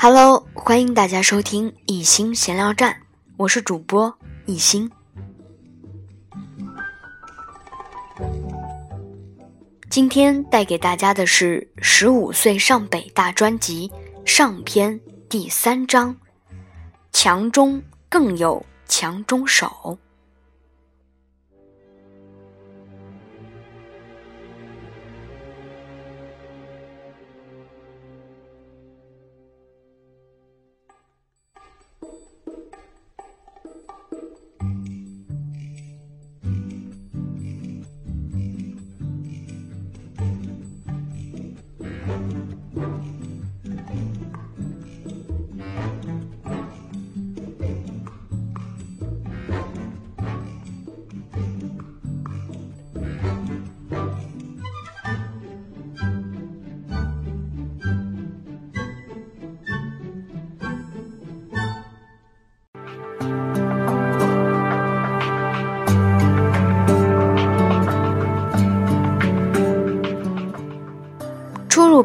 Hello，欢迎大家收听一心闲聊站，我是主播一心。今天带给大家的是《十五岁上北大》专辑上篇第三章：强中更有强中手。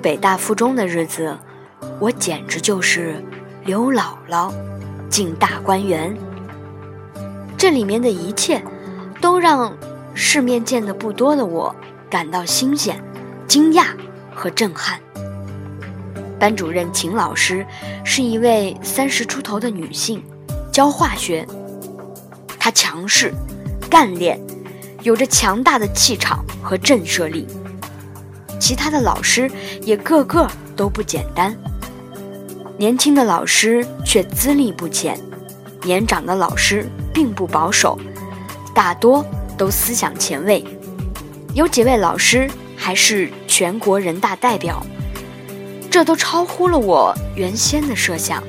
北大附中的日子，我简直就是刘姥姥进大观园。这里面的一切，都让世面见得不多的我感到新鲜、惊讶和震撼。班主任秦老师是一位三十出头的女性，教化学。她强势、干练，有着强大的气场和震慑力。其他的老师也个个都不简单，年轻的老师却资历不浅，年长的老师并不保守，大多都思想前卫，有几位老师还是全国人大代表，这都超乎了我原先的设想，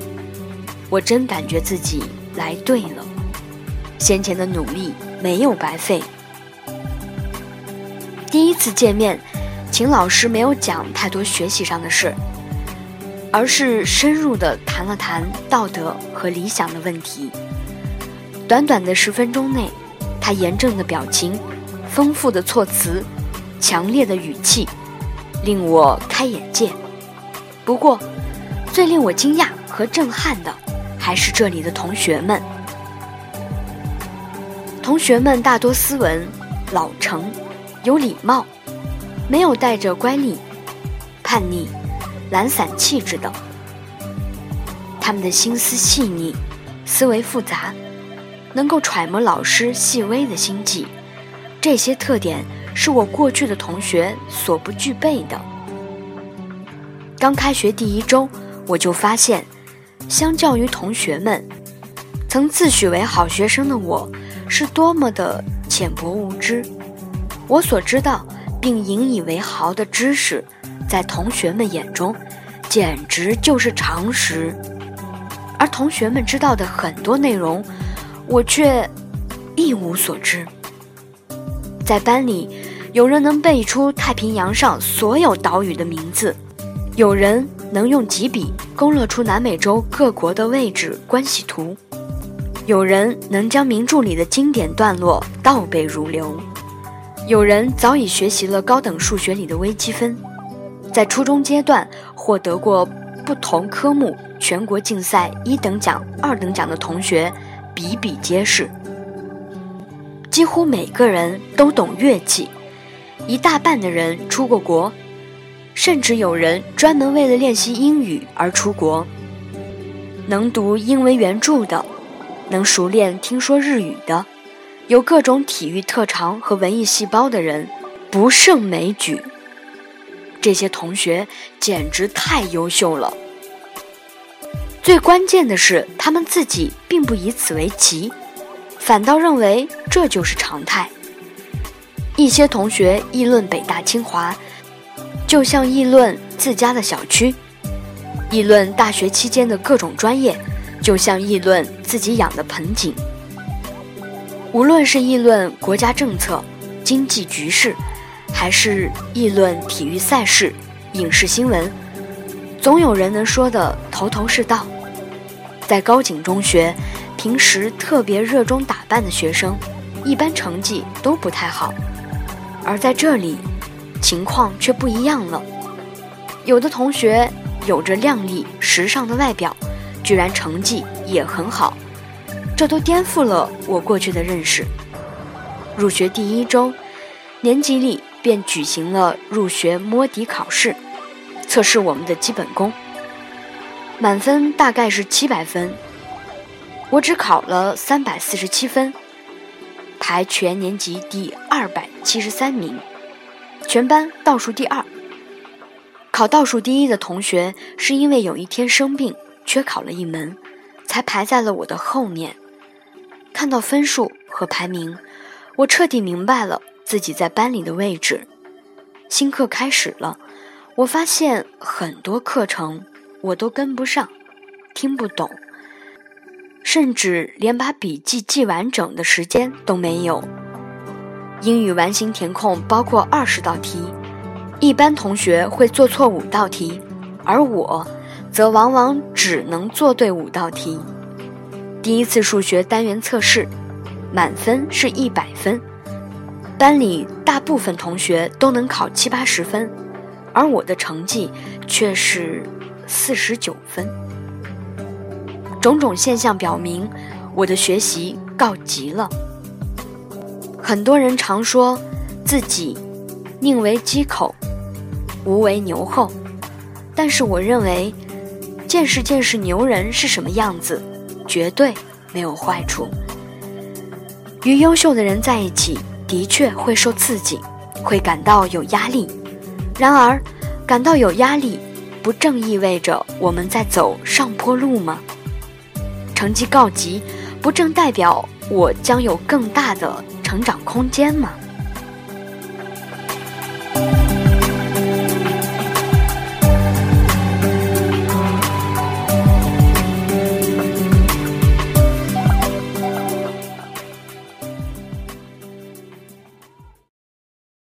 我真感觉自己来对了，先前的努力没有白费。第一次见面。秦老师没有讲太多学习上的事，而是深入的谈了谈道德和理想的问题。短短的十分钟内，他严正的表情、丰富的措辞、强烈的语气，令我开眼界。不过，最令我惊讶和震撼的，还是这里的同学们。同学们大多斯文、老成、有礼貌。没有带着乖戾、叛逆、懒散气质等，他们的心思细腻，思维复杂，能够揣摩老师细微的心计，这些特点是我过去的同学所不具备的。刚开学第一周，我就发现，相较于同学们，曾自诩为好学生的我，是多么的浅薄无知。我所知道。并引以为豪的知识，在同学们眼中，简直就是常识。而同学们知道的很多内容，我却一无所知。在班里，有人能背出太平洋上所有岛屿的名字，有人能用几笔勾勒出南美洲各国的位置关系图，有人能将名著里的经典段落倒背如流。有人早已学习了高等数学里的微积分，在初中阶段获得过不同科目全国竞赛一等奖、二等奖的同学比比皆是。几乎每个人都懂乐器，一大半的人出过国，甚至有人专门为了练习英语而出国。能读英文原著的，能熟练听说日语的。有各种体育特长和文艺细胞的人不胜枚举。这些同学简直太优秀了。最关键的是，他们自己并不以此为奇，反倒认为这就是常态。一些同学议论北大清华，就像议论自家的小区；议论大学期间的各种专业，就像议论自己养的盆景。无论是议论国家政策、经济局势，还是议论体育赛事、影视新闻，总有人能说得头头是道。在高井中学，平时特别热衷打扮的学生，一般成绩都不太好；而在这里，情况却不一样了。有的同学有着靓丽时尚的外表，居然成绩也很好，这都颠覆了我过去的认识。入学第一周，年级里便举行了入学摸底考试，测试我们的基本功。满分大概是七百分，我只考了三百四十七分，排全年级第二百七十三名，全班倒数第二。考倒数第一的同学是因为有一天生病缺考了一门，才排在了我的后面。看到分数和排名，我彻底明白了自己在班里的位置。新课开始了，我发现很多课程。我都跟不上，听不懂，甚至连把笔记记完整的时间都没有。英语完形填空包括二十道题，一般同学会做错五道题，而我则往往只能做对五道题。第一次数学单元测试，满分是一百分，班里大部分同学都能考七八十分，而我的成绩却是。四十九分，种种现象表明，我的学习告急了。很多人常说自己宁为鸡口，无为牛后，但是我认为，见识见识牛人是什么样子，绝对没有坏处。与优秀的人在一起，的确会受刺激，会感到有压力。然而，感到有压力。不正意味着我们在走上坡路吗？成绩告急，不正代表我将有更大的成长空间吗？